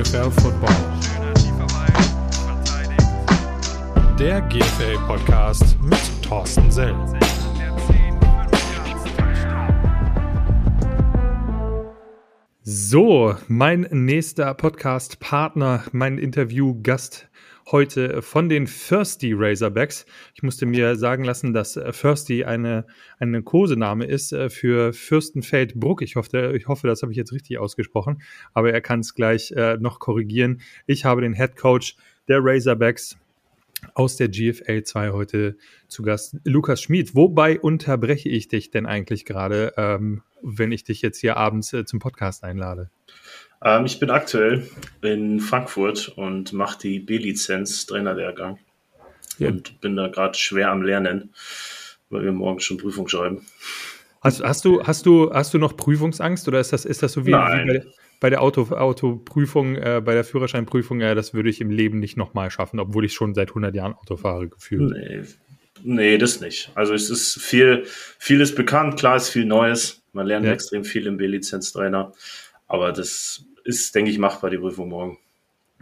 GFL Football. Der GFL Podcast mit Thorsten Sell. So, mein nächster Podcast-Partner, mein Interview-Gast heute von den Thirsty Razorbacks. Ich musste mir sagen lassen, dass äh, Thirsty eine, eine Kosename ist äh, für Fürstenfeldbruck. Ich hoffe, ich hoffe, das habe ich jetzt richtig ausgesprochen, aber er kann es gleich äh, noch korrigieren. Ich habe den Head Coach der Razorbacks aus der GFL 2 heute zu Gast, Lukas Schmid. Wobei unterbreche ich dich denn eigentlich gerade, ähm, wenn ich dich jetzt hier abends äh, zum Podcast einlade? Ähm, ich bin aktuell in Frankfurt und mache die B-Lizenz Trainerlehrgang ja. und bin da gerade schwer am Lernen, weil wir morgen schon Prüfung schreiben. Hast, hast, du, hast, du, hast du noch Prüfungsangst oder ist das, ist das so wie, wie bei, bei, der Auto, Autoprüfung, äh, bei der Führerscheinprüfung, äh, das würde ich im Leben nicht nochmal schaffen, obwohl ich schon seit 100 Jahren Auto fahre, gefühlt? Nee, nee, das nicht. Also es ist viel, vieles bekannt, klar ist viel Neues. Man lernt ja. extrem viel im B-Lizenz-Trainer, aber das ist, denke ich, machbar, die Prüfung morgen.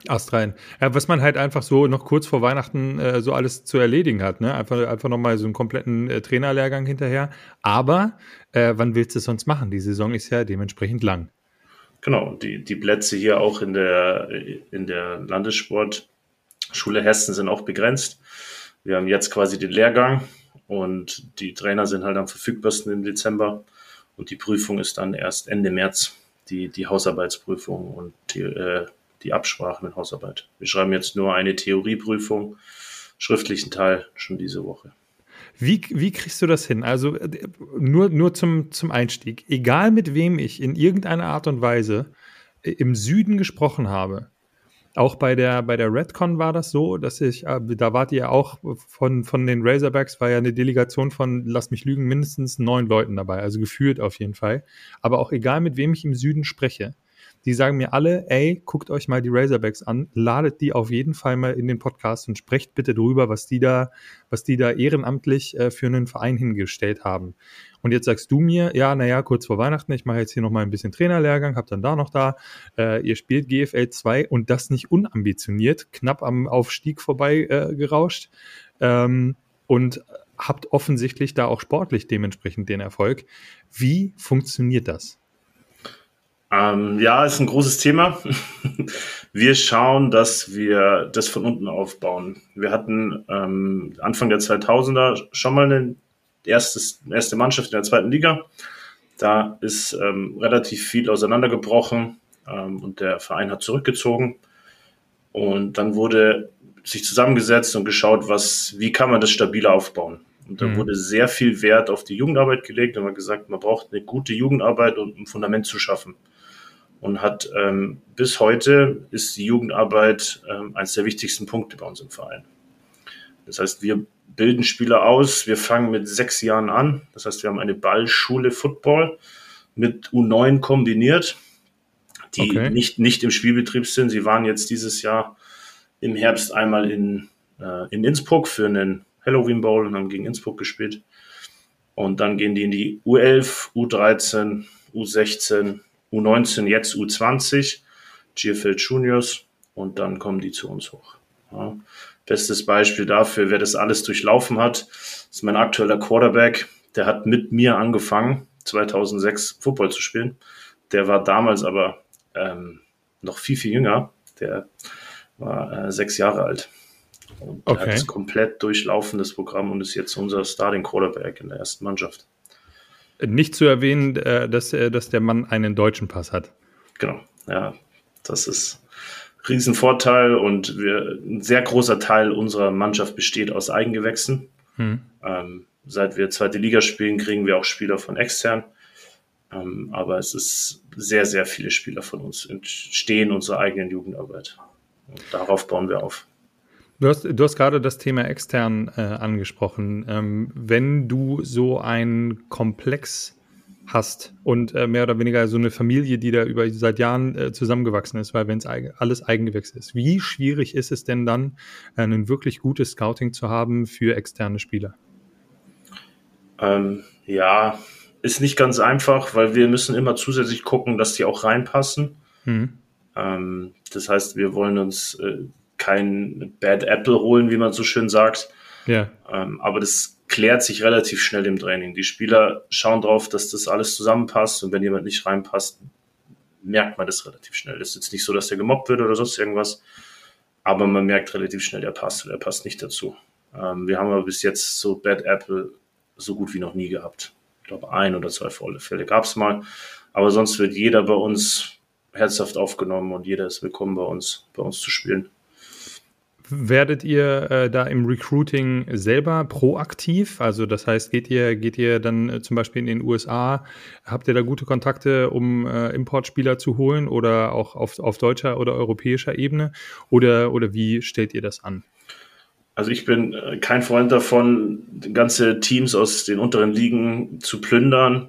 Ast rein. Ja, was man halt einfach so noch kurz vor Weihnachten äh, so alles zu erledigen hat, ne? Einfach, einfach nochmal so einen kompletten äh, Trainerlehrgang hinterher. Aber äh, wann willst du es sonst machen? Die Saison ist ja dementsprechend lang. Genau, die, die Plätze hier auch in der, in der Landessportschule Hessen sind auch begrenzt. Wir haben jetzt quasi den Lehrgang und die Trainer sind halt am verfügbarsten im Dezember und die Prüfung ist dann erst Ende März die, die Hausarbeitsprüfung und die, äh, die Absprache mit Hausarbeit. Wir schreiben jetzt nur eine Theorieprüfung, schriftlichen Teil schon diese Woche. Wie, wie kriegst du das hin? Also äh, nur, nur zum, zum Einstieg. Egal mit wem ich in irgendeiner Art und Weise äh, im Süden gesprochen habe, auch bei der, bei der Redcon war das so, dass ich, äh, da wart ihr auch von, von den Razorbacks, war ja eine Delegation von, lass mich lügen, mindestens neun Leuten dabei, also gefühlt auf jeden Fall. Aber auch egal, mit wem ich im Süden spreche, die sagen mir alle, ey, guckt euch mal die Razorbacks an, ladet die auf jeden Fall mal in den Podcast und sprecht bitte drüber, was die da, was die da ehrenamtlich äh, für einen Verein hingestellt haben. Und jetzt sagst du mir, ja, naja, kurz vor Weihnachten, ich mache jetzt hier nochmal ein bisschen Trainerlehrgang, hab dann da noch da, äh, ihr spielt GFL 2 und das nicht unambitioniert, knapp am Aufstieg vorbei äh, gerauscht ähm, und habt offensichtlich da auch sportlich dementsprechend den Erfolg. Wie funktioniert das? Ähm, ja, ist ein großes Thema. Wir schauen, dass wir das von unten aufbauen. Wir hatten ähm, Anfang der 2000er schon mal eine erstes, erste Mannschaft in der zweiten Liga. Da ist ähm, relativ viel auseinandergebrochen ähm, und der Verein hat zurückgezogen. Und dann wurde sich zusammengesetzt und geschaut, was, wie kann man das stabiler aufbauen. Und da mhm. wurde sehr viel Wert auf die Jugendarbeit gelegt und man gesagt, man braucht eine gute Jugendarbeit, um ein Fundament zu schaffen. Und hat ähm, bis heute ist die Jugendarbeit ähm, eines der wichtigsten Punkte bei uns im Verein. Das heißt, wir bilden Spieler aus. Wir fangen mit sechs Jahren an. Das heißt, wir haben eine Ballschule Football mit U9 kombiniert, die okay. nicht, nicht im Spielbetrieb sind. Sie waren jetzt dieses Jahr im Herbst einmal in, äh, in Innsbruck für einen Halloween Bowl und haben gegen Innsbruck gespielt. Und dann gehen die in die U11, U13, U16, U19, jetzt U20, GFL Juniors und dann kommen die zu uns hoch. Ja. Bestes Beispiel dafür, wer das alles durchlaufen hat, ist mein aktueller Quarterback. Der hat mit mir angefangen, 2006 Football zu spielen. Der war damals aber ähm, noch viel, viel jünger. Der war äh, sechs Jahre alt. Und okay. hat das komplett durchlaufen, das Programm, und ist jetzt unser Starting Quarterback in der ersten Mannschaft. Nicht zu erwähnen, äh, dass, dass der Mann einen deutschen Pass hat. Genau, ja. Das ist Riesenvorteil und wir, ein sehr großer Teil unserer Mannschaft besteht aus Eigengewächsen. Hm. Ähm, seit wir zweite Liga spielen, kriegen wir auch Spieler von extern. Ähm, aber es ist sehr, sehr viele Spieler von uns entstehen unserer eigenen Jugendarbeit. Und darauf bauen wir auf. Du hast, du hast gerade das Thema extern äh, angesprochen. Ähm, wenn du so ein Komplex hast und äh, mehr oder weniger so eine Familie, die da über seit Jahren äh, zusammengewachsen ist, weil wenn es alles Eigengewächs ist, wie schwierig ist es denn dann, äh, ein wirklich gutes Scouting zu haben für externe Spieler? Ähm, ja, ist nicht ganz einfach, weil wir müssen immer zusätzlich gucken, dass die auch reinpassen. Mhm. Ähm, das heißt, wir wollen uns äh, kein Bad Apple holen, wie man so schön sagt. Ja. Ähm, aber das klärt sich relativ schnell im Training. Die Spieler schauen drauf, dass das alles zusammenpasst und wenn jemand nicht reinpasst, merkt man das relativ schnell. Das ist jetzt nicht so, dass der gemobbt wird oder sonst irgendwas, aber man merkt relativ schnell, der passt oder er passt nicht dazu. Ähm, wir haben aber bis jetzt so Bad Apple so gut wie noch nie gehabt. Ich glaube, ein oder zwei Fälle gab es mal. Aber sonst wird jeder bei uns herzhaft aufgenommen und jeder ist willkommen bei uns, bei uns zu spielen. Werdet ihr äh, da im Recruiting selber proaktiv? Also das heißt, geht ihr, geht ihr dann äh, zum Beispiel in den USA, habt ihr da gute Kontakte, um äh, Importspieler zu holen oder auch auf, auf deutscher oder europäischer Ebene? Oder, oder wie stellt ihr das an? Also ich bin äh, kein Freund davon, ganze Teams aus den unteren Ligen zu plündern,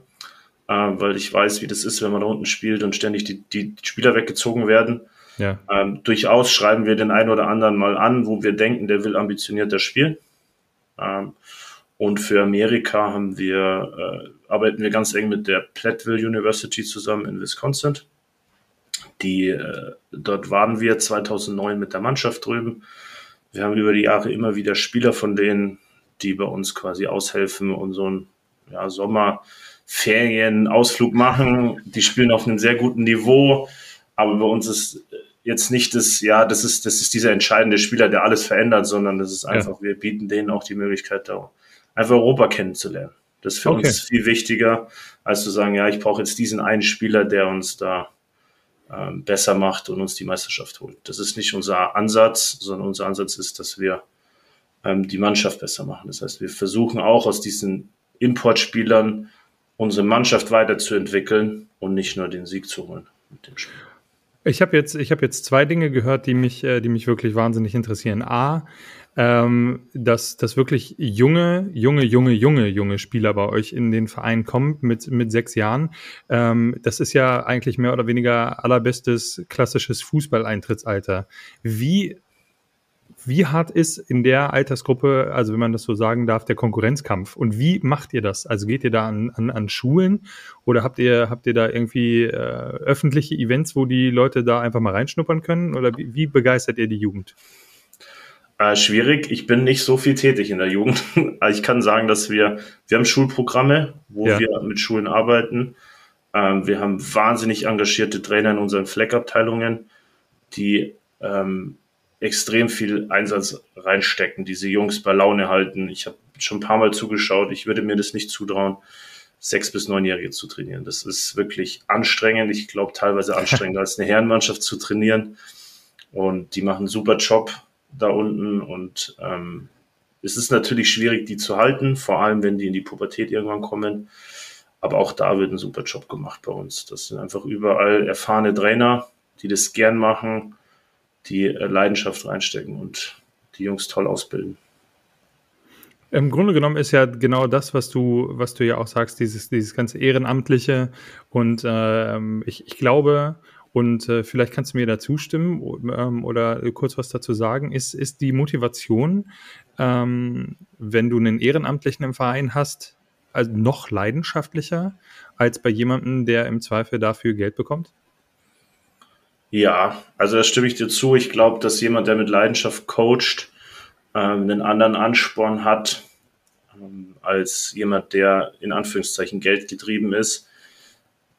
äh, weil ich weiß, wie das ist, wenn man da unten spielt und ständig die, die Spieler weggezogen werden. Ja. Ähm, durchaus schreiben wir den einen oder anderen mal an, wo wir denken, der will ambitionierter spielen. Ähm, und für Amerika haben wir, äh, arbeiten wir ganz eng mit der Platteville University zusammen in Wisconsin. Die, äh, dort waren wir 2009 mit der Mannschaft drüben. Wir haben über die Jahre immer wieder Spieler von denen, die bei uns quasi aushelfen und so ein ja, Sommerferien-Ausflug machen. Die spielen auf einem sehr guten Niveau. Aber bei uns ist jetzt nicht das, ja, das ist, das ist dieser entscheidende Spieler, der alles verändert, sondern das ist einfach, ja. wir bieten denen auch die Möglichkeit, da einfach Europa kennenzulernen. Das ist für okay. uns viel wichtiger, als zu sagen, ja, ich brauche jetzt diesen einen Spieler, der uns da ähm, besser macht und uns die Meisterschaft holt. Das ist nicht unser Ansatz, sondern unser Ansatz ist, dass wir ähm, die Mannschaft besser machen. Das heißt, wir versuchen auch aus diesen Importspielern unsere Mannschaft weiterzuentwickeln und nicht nur den Sieg zu holen mit dem Spiel. Ich habe jetzt, ich habe jetzt zwei Dinge gehört, die mich, äh, die mich wirklich wahnsinnig interessieren. A, ähm, dass, dass wirklich junge, junge, junge, junge, junge Spieler bei euch in den Verein kommen mit, mit sechs Jahren. Ähm, das ist ja eigentlich mehr oder weniger allerbestes klassisches Fußballeintrittsalter. Wie wie hart ist in der Altersgruppe, also wenn man das so sagen darf, der Konkurrenzkampf? Und wie macht ihr das? Also geht ihr da an, an, an Schulen oder habt ihr, habt ihr da irgendwie äh, öffentliche Events, wo die Leute da einfach mal reinschnuppern können? Oder wie, wie begeistert ihr die Jugend? Äh, schwierig. Ich bin nicht so viel tätig in der Jugend. ich kann sagen, dass wir, wir haben Schulprogramme, wo ja. wir mit Schulen arbeiten. Ähm, wir haben wahnsinnig engagierte Trainer in unseren Fleckabteilungen, die ähm, extrem viel Einsatz reinstecken, diese Jungs bei Laune halten. Ich habe schon ein paar Mal zugeschaut. Ich würde mir das nicht zutrauen, sechs bis neunjährige zu trainieren. Das ist wirklich anstrengend. Ich glaube, teilweise anstrengender als eine Herrenmannschaft zu trainieren. Und die machen einen super Job da unten. Und ähm, es ist natürlich schwierig, die zu halten, vor allem wenn die in die Pubertät irgendwann kommen. Aber auch da wird ein super Job gemacht bei uns. Das sind einfach überall erfahrene Trainer, die das gern machen die äh, Leidenschaft reinstecken und die Jungs toll ausbilden. Im Grunde genommen ist ja genau das, was du, was du ja auch sagst, dieses, dieses ganze Ehrenamtliche. Und äh, ich, ich glaube, und äh, vielleicht kannst du mir da zustimmen ähm, oder kurz was dazu sagen, ist, ist die Motivation, ähm, wenn du einen Ehrenamtlichen im Verein hast, also noch leidenschaftlicher als bei jemandem, der im Zweifel dafür Geld bekommt? Ja, also da stimme ich dir zu. Ich glaube, dass jemand, der mit Leidenschaft coacht, ähm, einen anderen Ansporn hat, ähm, als jemand, der in Anführungszeichen Geld getrieben ist,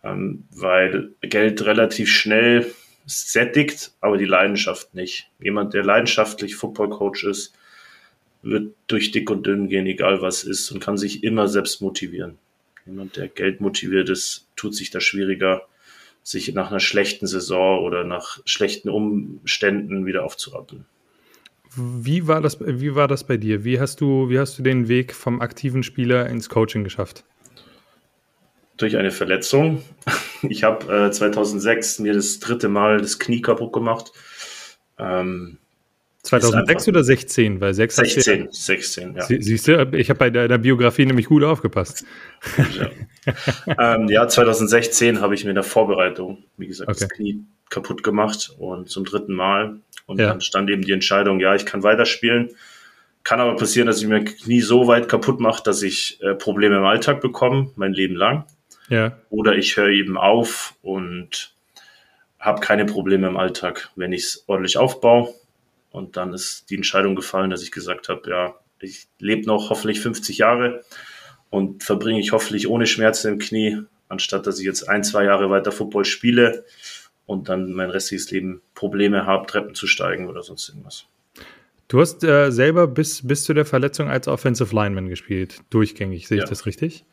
ähm, weil Geld relativ schnell sättigt, aber die Leidenschaft nicht. Jemand, der leidenschaftlich Football-Coach ist, wird durch dick und dünn gehen, egal was ist, und kann sich immer selbst motivieren. Jemand, der Geld motiviert ist, tut sich da schwieriger, sich nach einer schlechten Saison oder nach schlechten Umständen wieder aufzurappeln. Wie war das, wie war das bei dir? Wie hast du, wie hast du den Weg vom aktiven Spieler ins Coaching geschafft? Durch eine Verletzung. Ich habe äh, 2006 mir das dritte Mal das Knie kaputt gemacht. Ähm, 2006 oder 16? Weil 6 16, 16, ja. Sie, siehst du, ich habe bei deiner Biografie nämlich gut aufgepasst. Ja, ähm, ja 2016 habe ich mir in der Vorbereitung, wie gesagt, okay. das Knie kaputt gemacht und zum dritten Mal. Und ja. dann stand eben die Entscheidung, ja, ich kann weiterspielen. Kann aber passieren, dass ich mir Knie so weit kaputt mache, dass ich äh, Probleme im Alltag bekomme, mein Leben lang. Ja. Oder ich höre eben auf und habe keine Probleme im Alltag, wenn ich es ordentlich aufbaue. Und dann ist die Entscheidung gefallen, dass ich gesagt habe, ja, ich lebe noch hoffentlich 50 Jahre und verbringe ich hoffentlich ohne Schmerzen im Knie, anstatt dass ich jetzt ein, zwei Jahre weiter Football spiele und dann mein restliches Leben Probleme habe, Treppen zu steigen oder sonst irgendwas. Du hast äh, selber bis, bis zu der Verletzung als Offensive Lineman gespielt, durchgängig, sehe ja. ich das richtig?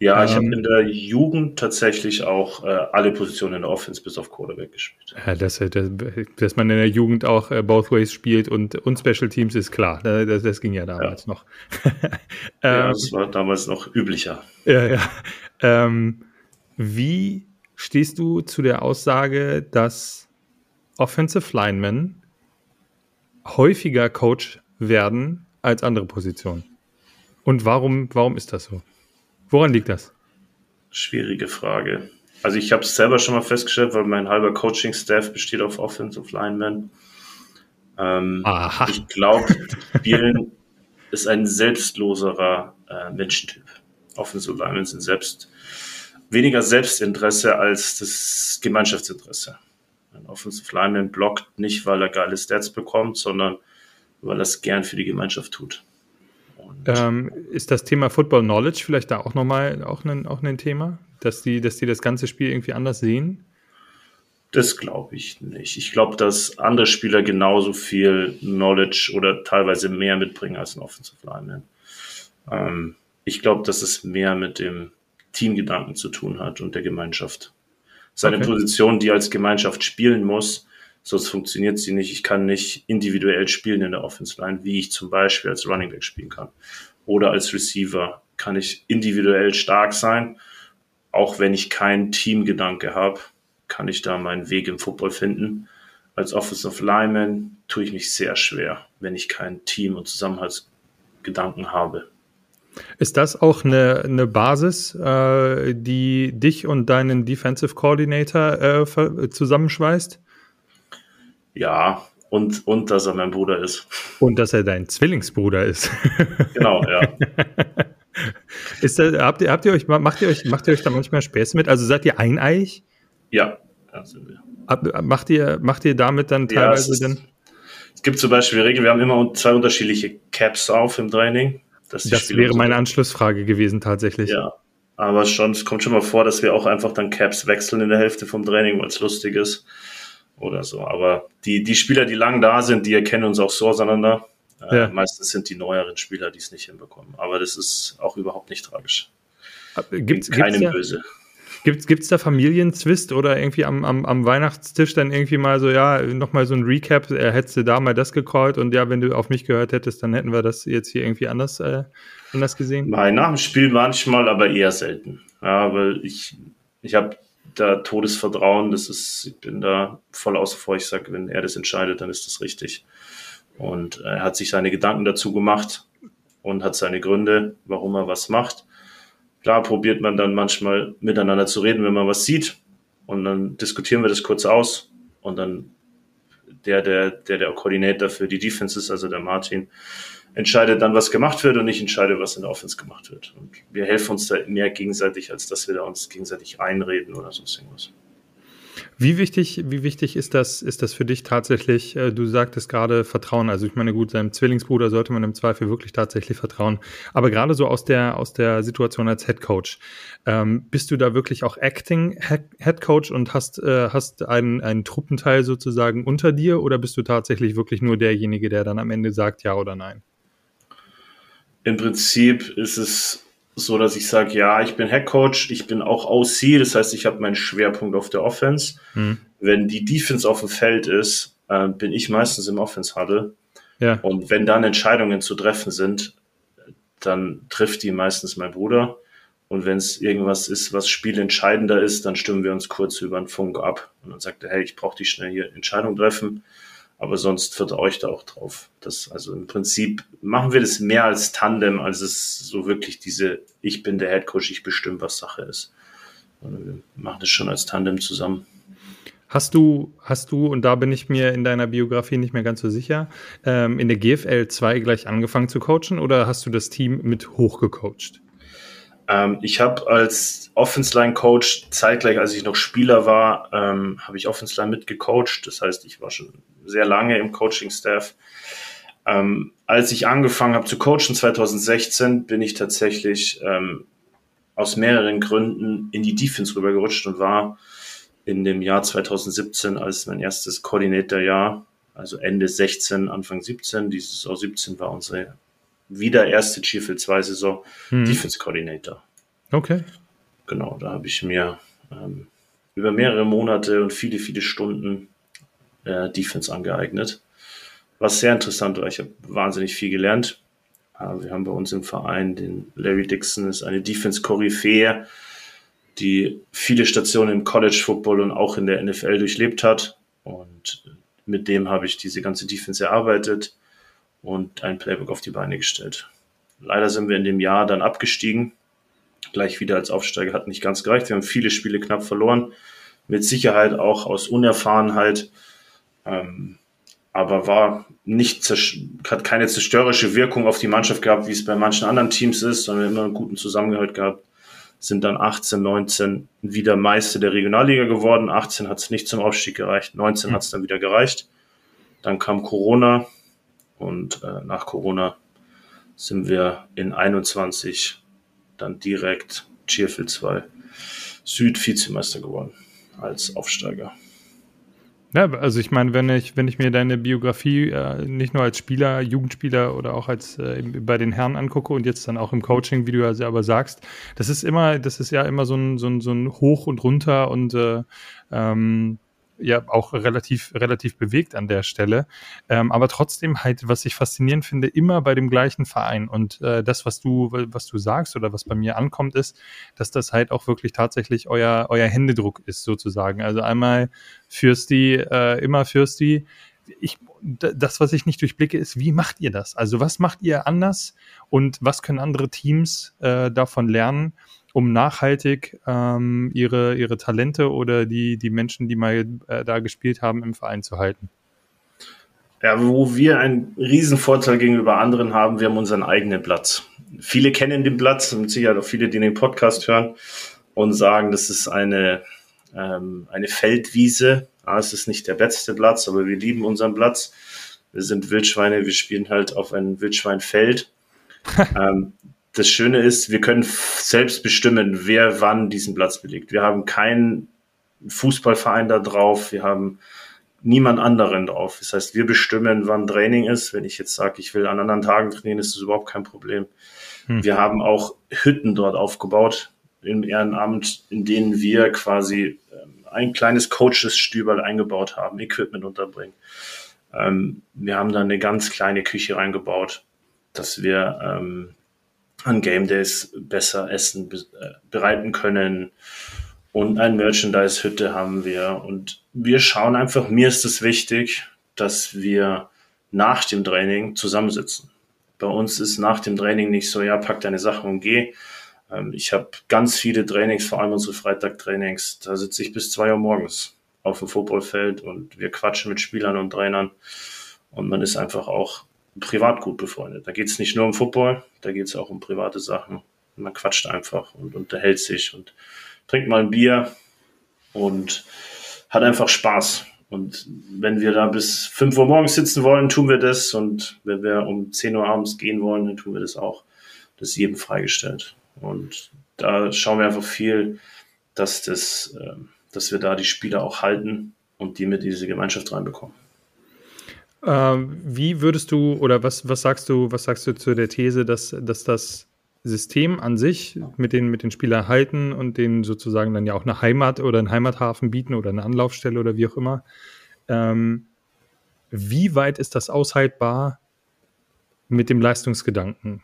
Ja, ähm, ich habe in der Jugend tatsächlich auch äh, alle Positionen in der Offense bis auf Quarterback gespielt. Ja, dass, dass, dass man in der Jugend auch äh, both ways spielt und, und Special Teams ist klar. Das, das ging ja damals ja. noch. ja, ähm, das war damals noch üblicher. Ja, ja. Ähm, wie stehst du zu der Aussage, dass Offensive Linemen häufiger Coach werden als andere Positionen? Und warum, warum ist das so? Woran liegt das? Schwierige Frage. Also ich habe es selber schon mal festgestellt, weil mein halber Coaching-Staff besteht auf Offensive Linemen. Ähm, ich glaube, Spielen ist ein selbstloserer äh, Menschentyp. Offensive Linemen sind selbst weniger Selbstinteresse als das Gemeinschaftsinteresse. Ein Offensive Lineman blockt nicht, weil er geile Stats bekommt, sondern weil er es gern für die Gemeinschaft tut. Ähm, ist das Thema Football Knowledge vielleicht da auch nochmal auch ein, auch ein Thema, dass die, dass die das ganze Spiel irgendwie anders sehen? Das glaube ich nicht. Ich glaube, dass andere Spieler genauso viel Knowledge oder teilweise mehr mitbringen als ein Offensive Lineman. Ähm, ich glaube, dass es mehr mit dem Teamgedanken zu tun hat und der Gemeinschaft. Seine okay. Position, die als Gemeinschaft spielen muss, sonst funktioniert sie nicht. Ich kann nicht individuell spielen in der Offense Line, wie ich zum Beispiel als Running Back spielen kann. Oder als Receiver kann ich individuell stark sein. Auch wenn ich keinen Teamgedanke habe, kann ich da meinen Weg im Football finden. Als Offensive Lineman tue ich mich sehr schwer, wenn ich kein Team- und Zusammenhaltsgedanken habe. Ist das auch eine, eine Basis, äh, die dich und deinen Defensive Coordinator äh, zusammenschweißt? Ja, und, und dass er mein Bruder ist. Und dass er dein Zwillingsbruder ist. Genau, ja. Ist das, habt, ihr, habt ihr euch, macht ihr euch, macht ihr euch da manchmal Späße mit? Also seid ihr eineich? Ja, ja sind wir. macht ihr, macht ihr damit dann teilweise ja, es, dann? Es gibt zum Beispiel die Regel, wir haben immer zwei unterschiedliche Caps auf im Training. Das wäre meine Anschlussfrage gewesen tatsächlich. Ja, aber schon, es kommt schon mal vor, dass wir auch einfach dann Caps wechseln in der Hälfte vom Training, weil es lustig ist oder so. Aber die, die Spieler, die lang da sind, die erkennen uns auch so auseinander. Äh, ja. Meistens sind die neueren Spieler, die es nicht hinbekommen. Aber das ist auch überhaupt nicht tragisch. Gibt keinem ja, böse. Gibt es da Familienzwist oder irgendwie am, am, am Weihnachtstisch dann irgendwie mal so, ja, nochmal so ein Recap, er hättest du da mal das gecallt und ja, wenn du auf mich gehört hättest, dann hätten wir das jetzt hier irgendwie anders, äh, anders gesehen? Nein, nach dem Spiel manchmal, aber eher selten. Ja, weil ich, ich habe da Todesvertrauen, das ist, ich bin da voll außer vor. Ich sage, wenn er das entscheidet, dann ist das richtig. Und er hat sich seine Gedanken dazu gemacht und hat seine Gründe, warum er was macht. Klar probiert man dann manchmal miteinander zu reden, wenn man was sieht. Und dann diskutieren wir das kurz aus. Und dann der, der, der der Koordinator für die Defense ist, also der Martin, entscheidet dann, was gemacht wird und ich entscheide, was in der Offense gemacht wird. Und wir helfen uns da mehr gegenseitig, als dass wir da uns gegenseitig einreden oder sonst irgendwas. Wie wichtig, wie wichtig ist das, ist das für dich tatsächlich? Äh, du sagtest gerade Vertrauen. Also ich meine, gut, seinem Zwillingsbruder sollte man im Zweifel wirklich tatsächlich vertrauen. Aber gerade so aus der, aus der Situation als Head Coach, ähm, bist du da wirklich auch Acting Head Coach und hast, äh, hast einen, einen Truppenteil sozusagen unter dir oder bist du tatsächlich wirklich nur derjenige, der dann am Ende sagt ja oder nein? Im Prinzip ist es so, dass ich sage, ja, ich bin Head Coach, ich bin auch OC, das heißt, ich habe meinen Schwerpunkt auf der Offense. Hm. Wenn die Defense auf dem Feld ist, äh, bin ich meistens im Offense Huddle. Ja. Und wenn dann Entscheidungen zu treffen sind, dann trifft die meistens mein Bruder. Und wenn es irgendwas ist, was spielentscheidender ist, dann stimmen wir uns kurz über den Funk ab. Und dann sagt er, hey, ich brauche dich schnell hier Entscheidung treffen. Aber sonst vertraue ich da auch drauf. Das, also im Prinzip machen wir das mehr als Tandem, als es so wirklich diese, ich bin der Head Coach, ich bestimme, was Sache ist. Wir machen das schon als Tandem zusammen. Hast du, hast du, und da bin ich mir in deiner Biografie nicht mehr ganz so sicher, ähm, in der GFL 2 gleich angefangen zu coachen oder hast du das Team mit hochgecoacht? Ähm, ich habe als Offense Line Coach zeitgleich, als ich noch Spieler war, ähm, habe ich Offense Line mitgecoacht. Das heißt, ich war schon sehr lange im Coaching Staff. Ähm, als ich angefangen habe zu coachen 2016, bin ich tatsächlich ähm, aus mehreren Gründen in die Defense rübergerutscht und war in dem Jahr 2017 als mein erstes Coordinator-Jahr, also Ende 16, Anfang 17, dieses Saison 17 war unsere wieder erste Chiefel 2 Saison hm. Defense Coordinator. Okay. Genau, da habe ich mir ähm, über mehrere Monate und viele, viele Stunden äh, Defense angeeignet. Was sehr interessant war. Ich habe wahnsinnig viel gelernt. Äh, wir haben bei uns im Verein den Larry Dixon, ist eine Defense-Koryphäe, die viele Stationen im College Football und auch in der NFL durchlebt hat. Und mit dem habe ich diese ganze Defense erarbeitet und ein Playbook auf die Beine gestellt. Leider sind wir in dem Jahr dann abgestiegen. Gleich wieder als Aufsteiger hat nicht ganz gereicht. Wir haben viele Spiele knapp verloren. Mit Sicherheit auch aus Unerfahrenheit. Ähm, aber war nicht, hat keine zerstörerische Wirkung auf die Mannschaft gehabt, wie es bei manchen anderen Teams ist, sondern immer einen guten Zusammengehalt gehabt. Sind dann 18, 19 wieder Meister der Regionalliga geworden. 18 hat es nicht zum Aufstieg gereicht. 19 hat es dann wieder gereicht. Dann kam Corona und äh, nach Corona sind wir in 21 dann direkt Cheerfield 2 Süd-Vizemeister geworden als Aufsteiger. Ja, also ich meine, wenn ich, wenn ich mir deine Biografie äh, nicht nur als Spieler, Jugendspieler oder auch als äh, bei den Herren angucke und jetzt dann auch im Coaching, wie du ja selber sagst, das ist immer, das ist ja immer so ein, so ein, so ein Hoch und runter und äh, ähm, ja auch relativ, relativ bewegt an der Stelle. Ähm, aber trotzdem halt, was ich faszinierend finde, immer bei dem gleichen Verein. Und äh, das, was du, was du sagst oder was bei mir ankommt, ist, dass das halt auch wirklich tatsächlich euer, euer Händedruck ist, sozusagen. Also einmal Fürsti, äh, immer Fürsti. Ich, das, was ich nicht durchblicke, ist, wie macht ihr das? Also was macht ihr anders und was können andere Teams äh, davon lernen? Um nachhaltig ähm, ihre, ihre Talente oder die, die Menschen, die mal äh, da gespielt haben, im Verein zu halten? Ja, wo wir einen Riesenvorteil gegenüber anderen haben, wir haben unseren eigenen Platz. Viele kennen den Platz, und sicher auch viele, die den Podcast hören und sagen, das ist eine, ähm, eine Feldwiese. Ja, es ist nicht der beste Platz, aber wir lieben unseren Platz. Wir sind Wildschweine, wir spielen halt auf einem Wildschweinfeld. ähm, das Schöne ist, wir können selbst bestimmen, wer wann diesen Platz belegt. Wir haben keinen Fußballverein da drauf, wir haben niemand anderen drauf. Das heißt, wir bestimmen, wann Training ist. Wenn ich jetzt sage, ich will an anderen Tagen trainieren, ist das überhaupt kein Problem. Hm. Wir haben auch Hütten dort aufgebaut im Ehrenamt, in denen wir quasi ähm, ein kleines Coaches-Stüberl eingebaut haben, Equipment unterbringen. Ähm, wir haben da eine ganz kleine Küche reingebaut, dass wir ähm, an Game Days besser Essen äh, bereiten können. Und ein Merchandise-Hütte haben wir. Und wir schauen einfach, mir ist es wichtig, dass wir nach dem Training zusammensitzen. Bei uns ist nach dem Training nicht so, ja, pack deine Sachen und geh. Ähm, ich habe ganz viele Trainings, vor allem unsere Freitag-Trainings, da sitze ich bis zwei Uhr morgens auf dem Footballfeld und wir quatschen mit Spielern und Trainern. Und man ist einfach auch privat gut befreundet. Da geht es nicht nur um Football, da geht es auch um private Sachen. Man quatscht einfach und unterhält sich und trinkt mal ein Bier und hat einfach Spaß. Und wenn wir da bis 5 Uhr morgens sitzen wollen, tun wir das. Und wenn wir um 10 Uhr abends gehen wollen, dann tun wir das auch. Das ist jedem freigestellt. Und da schauen wir einfach viel, dass, das, ähm, dass wir da die Spieler auch halten und die mit diese Gemeinschaft reinbekommen. Ähm, wie würdest du oder was, was sagst du, was sagst du zu der These, dass, dass das System an sich mit den, mit den Spielern halten und denen sozusagen dann ja auch eine Heimat oder einen Heimathafen bieten oder eine Anlaufstelle oder wie auch immer. Ähm, wie weit ist das aushaltbar mit dem Leistungsgedanken?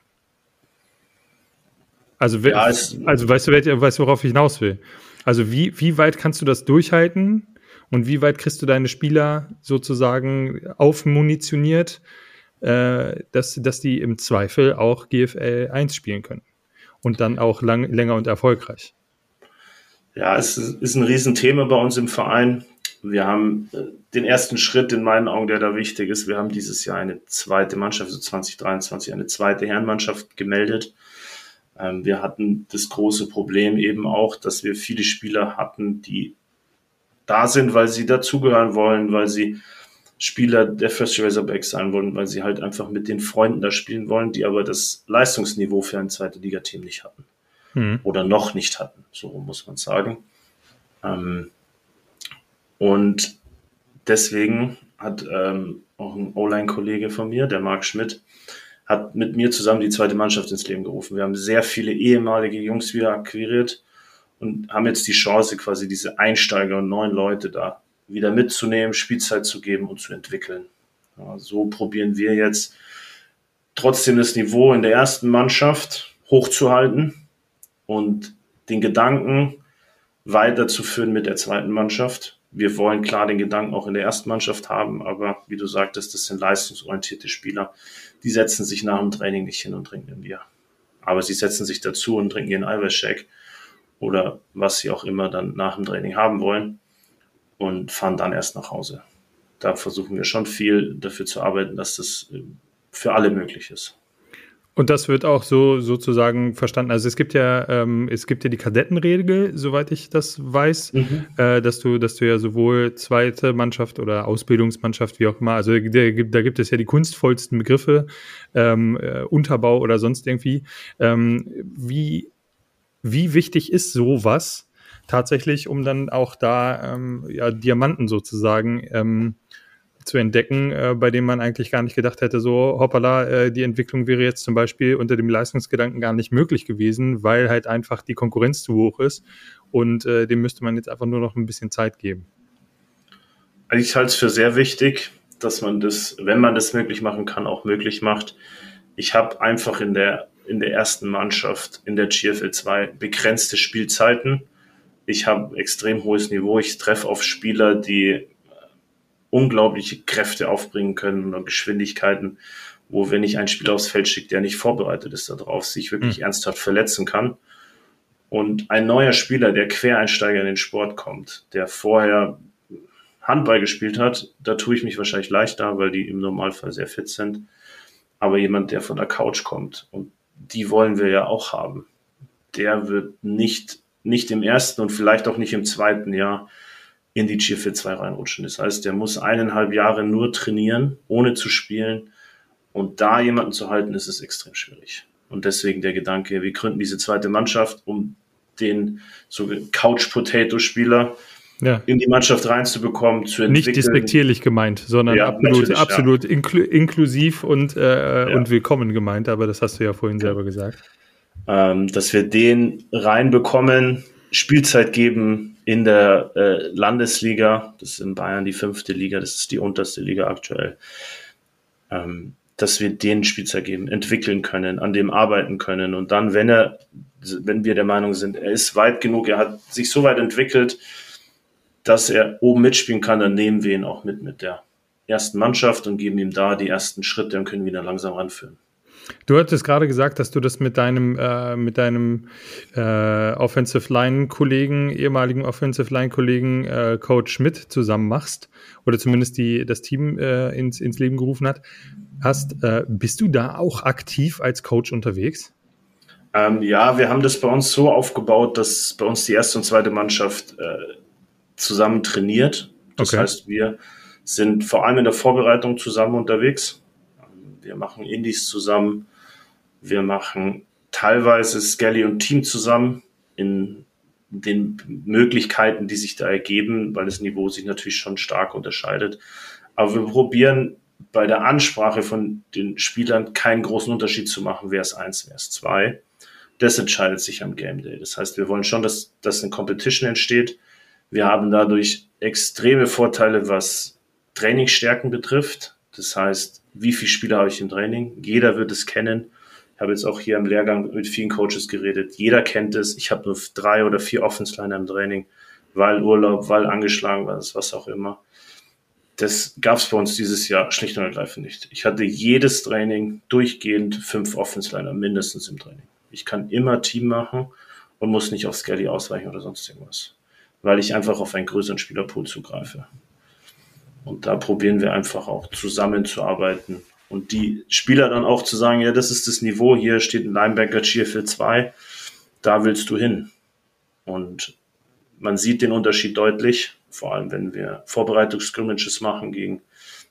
Also, ja, also weißt du, weißt du, worauf ich hinaus will? Also wie, wie weit kannst du das durchhalten? Und wie weit kriegst du deine Spieler sozusagen aufmunitioniert, äh, dass, dass die im Zweifel auch GFL 1 spielen können? Und dann auch lang, länger und erfolgreich. Ja, es ist ein Riesenthema bei uns im Verein. Wir haben äh, den ersten Schritt in meinen Augen, der da wichtig ist. Wir haben dieses Jahr eine zweite Mannschaft, also 2023, eine zweite Herrenmannschaft gemeldet. Ähm, wir hatten das große Problem eben auch, dass wir viele Spieler hatten, die da sind, weil sie dazugehören wollen, weil sie Spieler der First Razorbacks sein wollen, weil sie halt einfach mit den Freunden da spielen wollen, die aber das Leistungsniveau für ein zweite Liga-Team nicht hatten. Mhm. Oder noch nicht hatten, so muss man sagen. Ähm, und deswegen hat ähm, auch ein O-Line-Kollege von mir, der Marc Schmidt, hat mit mir zusammen die zweite Mannschaft ins Leben gerufen. Wir haben sehr viele ehemalige Jungs wieder akquiriert und haben jetzt die Chance, quasi diese Einsteiger und neuen Leute da wieder mitzunehmen, Spielzeit zu geben und zu entwickeln. Ja, so probieren wir jetzt trotzdem das Niveau in der ersten Mannschaft hochzuhalten und den Gedanken weiterzuführen mit der zweiten Mannschaft. Wir wollen klar den Gedanken auch in der ersten Mannschaft haben, aber wie du sagtest, das sind leistungsorientierte Spieler. Die setzen sich nach dem Training nicht hin und trinken ein Bier. Aber sie setzen sich dazu und trinken ihren Eiweißshake oder was sie auch immer dann nach dem Training haben wollen und fahren dann erst nach Hause. Da versuchen wir schon viel dafür zu arbeiten, dass das äh, für alle möglich ist. Und das wird auch so sozusagen verstanden. Also es gibt ja, ähm, es gibt ja die Kadettenregel, soweit ich das weiß, mhm. äh, dass du, dass du ja sowohl zweite Mannschaft oder Ausbildungsmannschaft, wie auch immer, also der, da gibt es ja die kunstvollsten Begriffe, ähm, äh, Unterbau oder sonst irgendwie. Ähm, wie wie wichtig ist sowas tatsächlich, um dann auch da ähm, ja, Diamanten sozusagen ähm, zu entdecken, äh, bei dem man eigentlich gar nicht gedacht hätte, so hoppala, äh, die Entwicklung wäre jetzt zum Beispiel unter dem Leistungsgedanken gar nicht möglich gewesen, weil halt einfach die Konkurrenz zu hoch ist und äh, dem müsste man jetzt einfach nur noch ein bisschen Zeit geben. Ich halte es für sehr wichtig, dass man das, wenn man das möglich machen kann, auch möglich macht. Ich habe einfach in der in der ersten Mannschaft in der GFL 2 begrenzte Spielzeiten. Ich habe extrem hohes Niveau. Ich treffe auf Spieler, die äh, unglaubliche Kräfte aufbringen können und Geschwindigkeiten, wo wenn ich einen Spieler aufs Feld schicke, der nicht vorbereitet ist darauf, sich wirklich mhm. ernsthaft verletzen kann. Und ein neuer Spieler, der Quereinsteiger in den Sport kommt, der vorher Handball gespielt hat, da tue ich mich wahrscheinlich leichter, weil die im Normalfall sehr fit sind. Aber jemand, der von der Couch kommt und die wollen wir ja auch haben. Der wird nicht, nicht im ersten und vielleicht auch nicht im zweiten Jahr in die GFL 2 reinrutschen. Das heißt, der muss eineinhalb Jahre nur trainieren, ohne zu spielen. Und da jemanden zu halten, ist es extrem schwierig. Und deswegen der Gedanke, wir gründen diese zweite Mannschaft, um den so Couch-Potato-Spieler ja. in die Mannschaft reinzubekommen, zu entwickeln. Nicht despektierlich gemeint, sondern ja, absolut, absolut ja. inklu inklusiv und, äh, und willkommen gemeint, aber das hast du ja vorhin selber gesagt. Ähm, dass wir den reinbekommen, Spielzeit geben in der äh, Landesliga, das ist in Bayern die fünfte Liga, das ist die unterste Liga aktuell, ähm, dass wir den Spielzeit geben, entwickeln können, an dem arbeiten können und dann, wenn er, wenn wir der Meinung sind, er ist weit genug, er hat sich so weit entwickelt, dass er oben mitspielen kann, dann nehmen wir ihn auch mit mit der ersten Mannschaft und geben ihm da die ersten Schritte und können ihn dann langsam ranführen. Du hattest gerade gesagt, dass du das mit deinem, äh, mit deinem äh, Offensive Line Kollegen, ehemaligen Offensive Line Kollegen äh, Coach Schmidt zusammen machst oder zumindest die, das Team äh, ins, ins Leben gerufen hat. Hast, äh, bist du da auch aktiv als Coach unterwegs? Ähm, ja, wir haben das bei uns so aufgebaut, dass bei uns die erste und zweite Mannschaft äh, zusammen trainiert. Das okay. heißt, wir sind vor allem in der Vorbereitung zusammen unterwegs. Wir machen Indies zusammen. Wir machen teilweise Skelly und Team zusammen in den Möglichkeiten, die sich da ergeben, weil das Niveau sich natürlich schon stark unterscheidet. Aber wir probieren bei der Ansprache von den Spielern keinen großen Unterschied zu machen, wer ist eins, wer ist zwei. Das entscheidet sich am Game Day. Das heißt, wir wollen schon, dass, dass eine Competition entsteht, wir haben dadurch extreme Vorteile, was Trainingsstärken betrifft. Das heißt, wie viele Spieler habe ich im Training? Jeder wird es kennen. Ich habe jetzt auch hier im Lehrgang mit vielen Coaches geredet. Jeder kennt es. Ich habe nur drei oder vier Offensliner im Training, weil Urlaub, weil angeschlagen war, was auch immer. Das gab es bei uns dieses Jahr schlicht und ergreifend nicht. Ich hatte jedes Training durchgehend fünf Offensliner mindestens im Training. Ich kann immer Team machen und muss nicht auf Skelly ausweichen oder sonst irgendwas weil ich einfach auf einen größeren Spielerpool zugreife. Und da probieren wir einfach auch zusammenzuarbeiten Und die Spieler dann auch zu sagen, ja, das ist das Niveau, hier steht ein Linebacker für zwei, da willst du hin. Und man sieht den Unterschied deutlich, vor allem wenn wir Vorbereitungsscrimmages machen gegen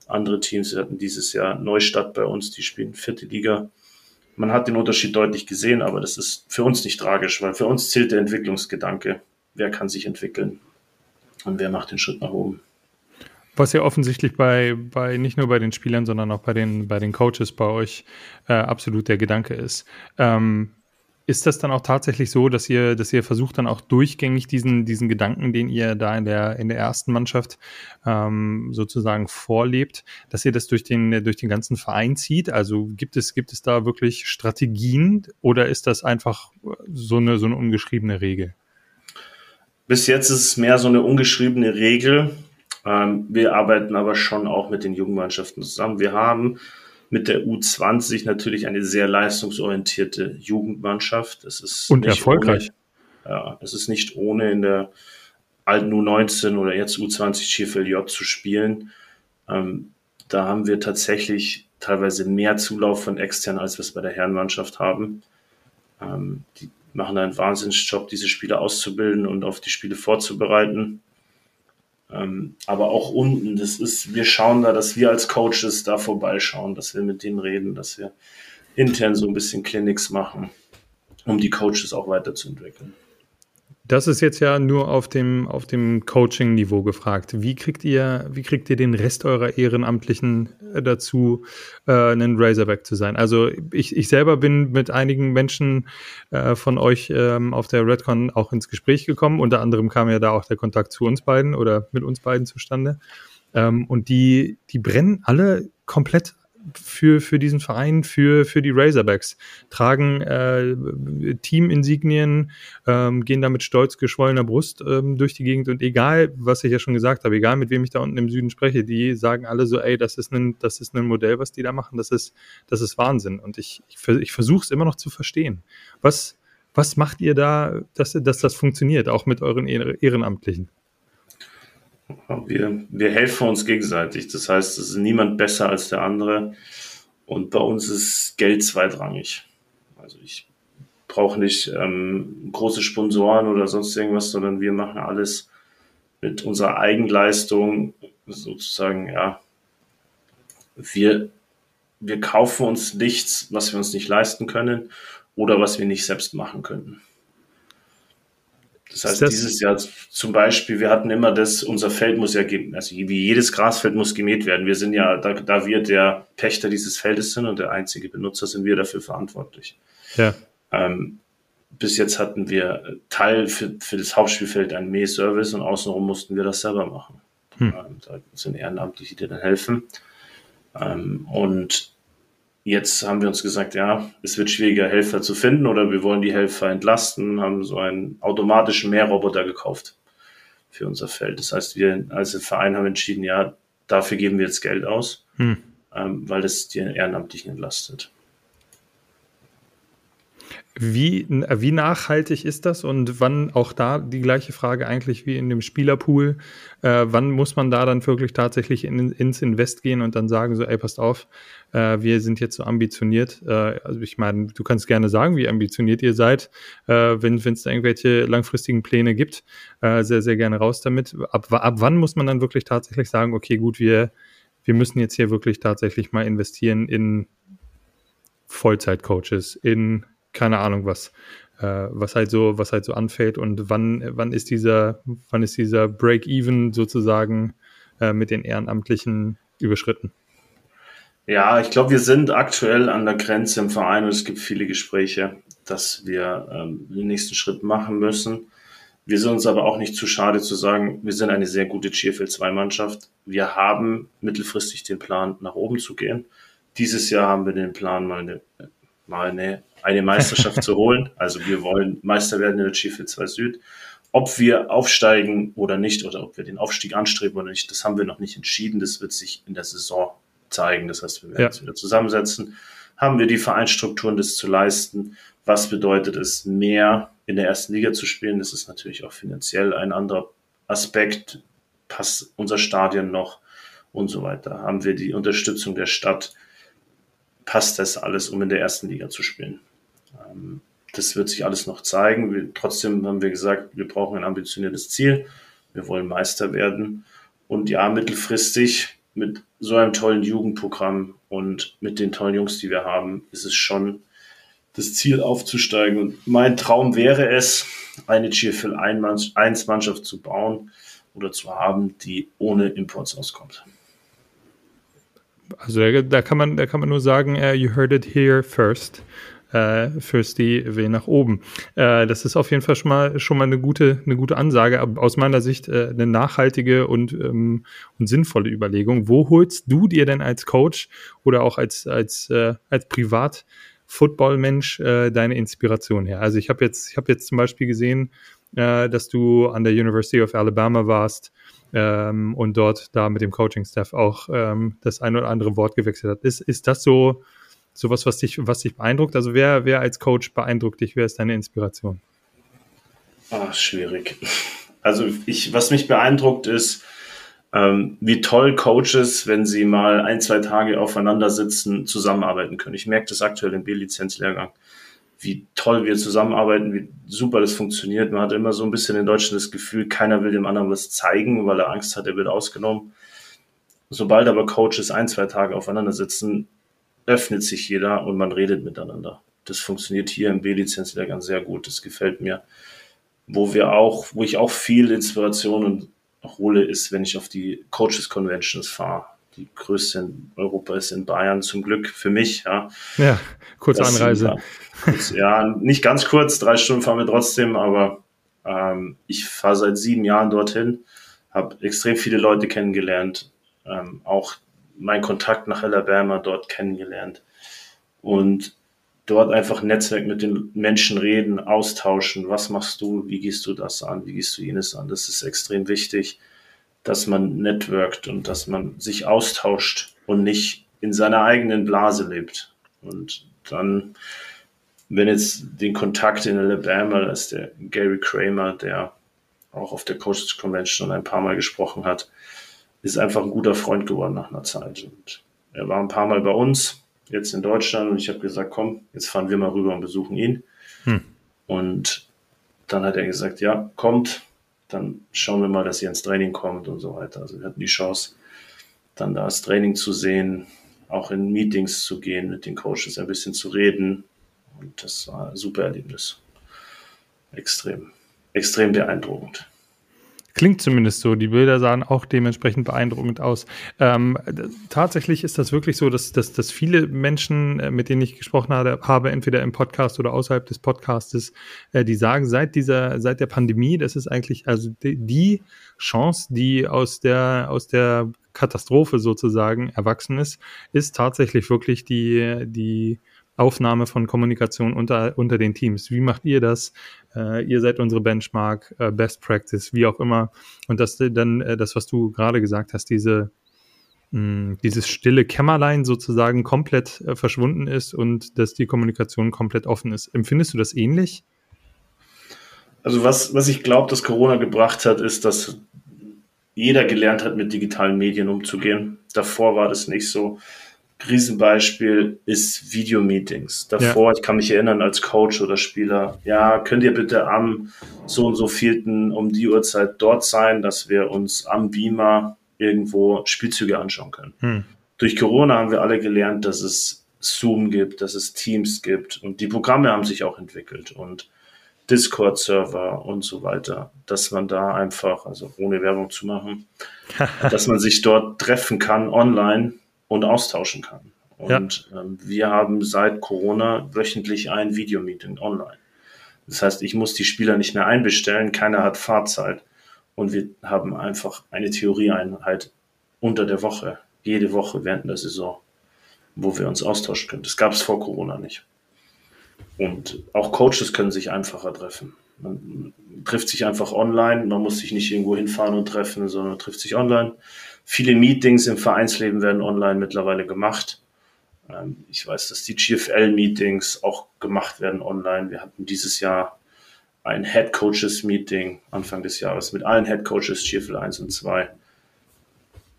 andere Teams. Wir hatten dieses Jahr Neustadt bei uns, die spielen vierte Liga. Man hat den Unterschied deutlich gesehen, aber das ist für uns nicht tragisch, weil für uns zählt der Entwicklungsgedanke. Wer kann sich entwickeln und wer macht den Schritt nach oben? Was ja offensichtlich bei, bei nicht nur bei den Spielern, sondern auch bei den, bei den Coaches bei euch äh, absolut der Gedanke ist. Ähm, ist das dann auch tatsächlich so, dass ihr, dass ihr versucht dann auch durchgängig diesen, diesen Gedanken, den ihr da in der, in der ersten Mannschaft ähm, sozusagen vorlebt, dass ihr das durch den, durch den ganzen Verein zieht? Also gibt es, gibt es da wirklich Strategien oder ist das einfach so eine, so eine ungeschriebene Regel? Bis jetzt ist es mehr so eine ungeschriebene Regel. Ähm, wir arbeiten aber schon auch mit den Jugendmannschaften zusammen. Wir haben mit der U20 natürlich eine sehr leistungsorientierte Jugendmannschaft. Es ist und erfolgreich. Ohne, ja, es ist nicht ohne in der alten U19 oder jetzt U20 Schifel zu spielen. Ähm, da haben wir tatsächlich teilweise mehr Zulauf von extern, als wir es bei der Herrenmannschaft haben. Ähm, die machen einen Wahnsinnsjob, diese Spieler auszubilden und auf die Spiele vorzubereiten. Ähm, aber auch unten, das ist, wir schauen da, dass wir als Coaches da vorbeischauen, dass wir mit denen reden, dass wir intern so ein bisschen Clinics machen, um die Coaches auch weiterzuentwickeln. Das ist jetzt ja nur auf dem, auf dem Coaching-Niveau gefragt. Wie kriegt ihr, wie kriegt ihr den Rest eurer Ehrenamtlichen äh, dazu, äh, ein Razorback zu sein? Also ich, ich selber bin mit einigen Menschen äh, von euch ähm, auf der Redcon auch ins Gespräch gekommen. Unter anderem kam ja da auch der Kontakt zu uns beiden oder mit uns beiden zustande. Ähm, und die, die brennen alle komplett für, für diesen Verein, für, für die Razorbacks, tragen äh, Teaminsignien, ähm, gehen da mit stolz geschwollener Brust ähm, durch die Gegend und egal, was ich ja schon gesagt habe, egal mit wem ich da unten im Süden spreche, die sagen alle so, ey, das ist ein, das ist ein Modell, was die da machen, das ist, das ist Wahnsinn und ich, ich, ich versuche es immer noch zu verstehen. Was, was macht ihr da, dass, dass das funktioniert, auch mit euren Ehrenamtlichen? Wir, wir helfen uns gegenseitig. Das heißt, es ist niemand besser als der andere. Und bei uns ist Geld zweitrangig. Also ich brauche nicht ähm, große Sponsoren oder sonst irgendwas, sondern wir machen alles mit unserer Eigenleistung sozusagen, ja. Wir, wir kaufen uns nichts, was wir uns nicht leisten können oder was wir nicht selbst machen können. Das heißt, das dieses Jahr zum Beispiel, wir hatten immer das, unser Feld muss ja, also wie jedes Grasfeld muss gemäht werden. Wir sind ja, da, da wir der Pächter dieses Feldes sind und der einzige Benutzer, sind wir dafür verantwortlich. Ja. Ähm, bis jetzt hatten wir Teil für, für das Hauptspielfeld einen Mähservice und außenrum mussten wir das selber machen. Hm. Ähm, da sind Ehrenamtliche, die dann helfen. Ähm, und Jetzt haben wir uns gesagt, ja, es wird schwieriger, Helfer zu finden oder wir wollen die Helfer entlasten, haben so einen automatischen Mähroboter gekauft für unser Feld. Das heißt, wir als Verein haben entschieden, ja, dafür geben wir jetzt Geld aus, hm. ähm, weil das die Ehrenamtlichen entlastet. Wie, wie nachhaltig ist das und wann auch da die gleiche Frage eigentlich wie in dem Spielerpool, äh, wann muss man da dann wirklich tatsächlich in, ins Invest gehen und dann sagen so, ey, passt auf, äh, wir sind jetzt so ambitioniert. Äh, also ich meine, du kannst gerne sagen, wie ambitioniert ihr seid, äh, wenn es irgendwelche langfristigen Pläne gibt, äh, sehr, sehr gerne raus damit. Ab, ab wann muss man dann wirklich tatsächlich sagen, okay, gut, wir, wir müssen jetzt hier wirklich tatsächlich mal investieren in Vollzeitcoaches, in keine Ahnung was, äh, was halt so, was halt so anfällt und wann, wann ist dieser, wann ist dieser Break-Even sozusagen äh, mit den Ehrenamtlichen überschritten? Ja, ich glaube, wir sind aktuell an der Grenze im Verein und es gibt viele Gespräche, dass wir ähm, den nächsten Schritt machen müssen. Wir sind uns aber auch nicht zu schade zu sagen, wir sind eine sehr gute GFL 2 Mannschaft. Wir haben mittelfristig den Plan, nach oben zu gehen. Dieses Jahr haben wir den Plan, mal eine, mal eine eine Meisterschaft zu holen. Also wir wollen Meister werden in der GFL 2 Süd. Ob wir aufsteigen oder nicht, oder ob wir den Aufstieg anstreben oder nicht, das haben wir noch nicht entschieden. Das wird sich in der Saison zeigen. Das heißt, wir werden ja. uns wieder zusammensetzen. Haben wir die Vereinsstrukturen, das zu leisten? Was bedeutet es, mehr in der ersten Liga zu spielen? Das ist natürlich auch finanziell ein anderer Aspekt. Passt unser Stadion noch und so weiter? Haben wir die Unterstützung der Stadt? passt das alles, um in der ersten Liga zu spielen. Ähm, das wird sich alles noch zeigen. Wir, trotzdem haben wir gesagt, wir brauchen ein ambitioniertes Ziel. Wir wollen Meister werden. Und ja, mittelfristig mit so einem tollen Jugendprogramm und mit den tollen Jungs, die wir haben, ist es schon das Ziel aufzusteigen. Und mein Traum wäre es, eine GFL 1 Mannschaft zu bauen oder zu haben, die ohne Imports auskommt. Also da kann man, da kann man nur sagen, uh, you heard it here first. Uh, first die W nach oben. Uh, das ist auf jeden Fall schon mal schon mal eine gute eine gute Ansage, aus meiner Sicht uh, eine nachhaltige und ähm, und sinnvolle Überlegung. Wo holst du dir denn als Coach oder auch als als als Privat Football-Mensch deine Inspiration her? Also ich habe jetzt ich jetzt zum Beispiel gesehen, dass du an der University of Alabama warst ähm, und dort da mit dem Coaching-Staff auch ähm, das ein oder andere Wort gewechselt hat. Ist, ist das so sowas, was dich, was dich beeindruckt? Also wer, wer als Coach beeindruckt dich? Wer ist deine Inspiration? Ah, schwierig. Also ich, was mich beeindruckt ist, ähm, wie toll Coaches, wenn sie mal ein, zwei Tage aufeinander sitzen, zusammenarbeiten können. Ich merke das aktuell im B-Lizenz-Lehrgang wie toll wir zusammenarbeiten, wie super das funktioniert. Man hat immer so ein bisschen in Deutschland das Gefühl, keiner will dem anderen was zeigen, weil er Angst hat, er wird ausgenommen. Sobald aber Coaches ein, zwei Tage aufeinander sitzen, öffnet sich jeder und man redet miteinander. Das funktioniert hier im B-Lizenzlehrgang sehr gut. Das gefällt mir. Wo wir auch, wo ich auch viel Inspiration hole, ist, wenn ich auf die Coaches Conventions fahre die größte in Europa ist in Bayern, zum Glück für mich. Ja, ja kurze Anreise. Sind, ja, nicht ganz kurz, drei Stunden fahren wir trotzdem, aber ähm, ich fahre seit sieben Jahren dorthin, habe extrem viele Leute kennengelernt, ähm, auch mein Kontakt nach Alabama dort kennengelernt und dort einfach Netzwerk mit den Menschen reden, austauschen. Was machst du? Wie gehst du das an? Wie gehst du jenes an? Das ist extrem wichtig dass man networkt und dass man sich austauscht und nicht in seiner eigenen Blase lebt. Und dann, wenn jetzt den Kontakt in Alabama, da ist der Gary Kramer, der auch auf der Coaches Convention ein paar Mal gesprochen hat, ist einfach ein guter Freund geworden nach einer Zeit. Und er war ein paar Mal bei uns, jetzt in Deutschland, und ich habe gesagt, komm, jetzt fahren wir mal rüber und besuchen ihn. Hm. Und dann hat er gesagt, ja, kommt, dann schauen wir mal, dass ihr ins Training kommt und so weiter. Also wir hatten die Chance, dann da das Training zu sehen, auch in Meetings zu gehen, mit den Coaches ein bisschen zu reden. Und das war ein super Erlebnis. Extrem, extrem beeindruckend. Klingt zumindest so. Die Bilder sahen auch dementsprechend beeindruckend aus. Ähm, tatsächlich ist das wirklich so, dass, dass, dass viele Menschen, äh, mit denen ich gesprochen habe, habe, entweder im Podcast oder außerhalb des Podcastes, äh, die sagen, seit dieser, seit der Pandemie, das ist eigentlich also die, die Chance, die aus der, aus der Katastrophe sozusagen erwachsen ist, ist tatsächlich wirklich die, die Aufnahme von Kommunikation unter, unter den Teams. Wie macht ihr das? Äh, ihr seid unsere Benchmark, äh, Best Practice, wie auch immer. Und das dann, äh, das, was du gerade gesagt hast, diese, mh, hm, dieses stille Kämmerlein sozusagen komplett äh, verschwunden ist und dass die Kommunikation komplett offen ist. Empfindest du das ähnlich? Also was, was ich glaube, dass Corona gebracht hat, ist, dass jeder gelernt hat, mit digitalen Medien umzugehen. Davor war das nicht so. Riesenbeispiel ist Videomeetings. Davor, ja. ich kann mich erinnern als Coach oder Spieler, ja, könnt ihr bitte am so und so vielten um die Uhrzeit dort sein, dass wir uns am Beamer irgendwo Spielzüge anschauen können. Hm. Durch Corona haben wir alle gelernt, dass es Zoom gibt, dass es Teams gibt und die Programme haben sich auch entwickelt und Discord-Server und so weiter, dass man da einfach, also ohne Werbung zu machen, dass man sich dort treffen kann online und austauschen kann. Und ja. ähm, wir haben seit Corona wöchentlich ein Videomeeting online. Das heißt, ich muss die Spieler nicht mehr einbestellen, keiner hat Fahrzeit. Und wir haben einfach eine Theorieeinheit unter der Woche, jede Woche während der Saison, wo wir uns austauschen können. Das gab es vor Corona nicht. Und auch Coaches können sich einfacher treffen. Man trifft sich einfach online, man muss sich nicht irgendwo hinfahren und treffen, sondern man trifft sich online Viele Meetings im Vereinsleben werden online mittlerweile gemacht. Ähm, ich weiß, dass die GFL-Meetings auch gemacht werden online. Wir hatten dieses Jahr ein Head Coaches Meeting Anfang des Jahres mit allen Head Coaches GFL 1 und 2.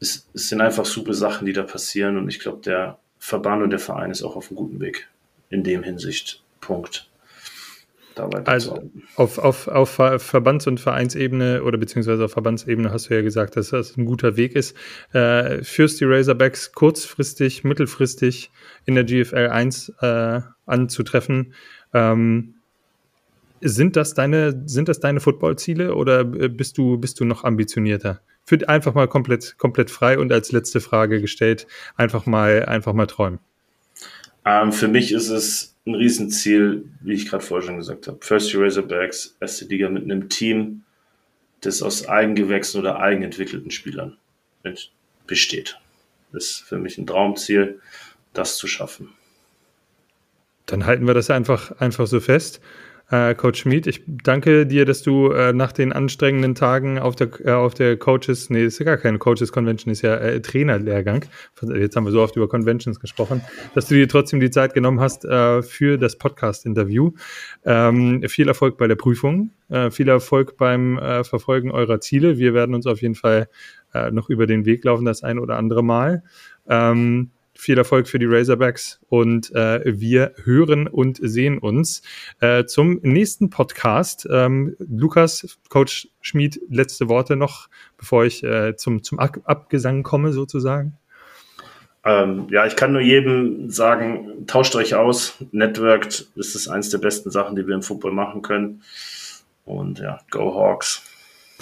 Es, es sind einfach super Sachen, die da passieren und ich glaube, der Verband und der Verein ist auch auf einem guten Weg in dem Hinsicht. Punkt. Also auf, auf, auf Verbands- und Vereinsebene oder beziehungsweise auf Verbandsebene hast du ja gesagt, dass das ein guter Weg ist. Äh, führst die Razorbacks kurzfristig, mittelfristig in der GFL 1 äh, anzutreffen. Ähm, sind das deine, sind das deine Footballziele oder bist du, bist du noch ambitionierter? Für einfach mal komplett, komplett frei und als letzte Frage gestellt, einfach mal, einfach mal träumen. Ähm, für mich ist es ein Riesenziel, wie ich gerade vorher schon gesagt habe. First Year Razorbacks, erste Liga mit einem Team, das aus eigengewächsten oder eigenentwickelten Spielern besteht. Das ist für mich ein Traumziel, das zu schaffen. Dann halten wir das einfach, einfach so fest. Äh, Coach Schmid, ich danke dir, dass du äh, nach den anstrengenden Tagen auf der, äh, auf der Coaches, nee, ist ja gar keine Coaches Convention, ist ja äh, Trainerlehrgang. Jetzt haben wir so oft über Conventions gesprochen, dass du dir trotzdem die Zeit genommen hast äh, für das Podcast-Interview. Ähm, viel Erfolg bei der Prüfung, äh, viel Erfolg beim äh, Verfolgen eurer Ziele. Wir werden uns auf jeden Fall äh, noch über den Weg laufen, das ein oder andere Mal. Ähm, viel Erfolg für die Razorbacks und äh, wir hören und sehen uns äh, zum nächsten Podcast. Ähm, Lukas, Coach Schmid, letzte Worte noch, bevor ich äh, zum, zum Abgesang komme sozusagen. Ähm, ja, ich kann nur jedem sagen, tauscht euch aus. Networked ist es eins der besten Sachen, die wir im Football machen können. Und ja, go Hawks.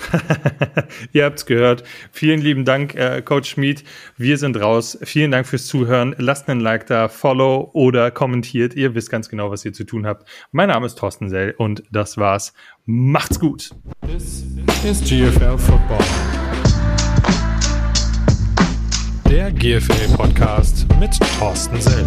Ihr habt's gehört. Vielen lieben Dank, äh, Coach Schmid. Wir sind raus. Vielen Dank fürs Zuhören. Lasst einen Like da, Follow oder kommentiert. Ihr wisst ganz genau, was ihr zu tun habt. Mein Name ist Thorsten Sell und das war's. Macht's gut. This is GFL Football. Der GFL Podcast mit Thorsten Sell.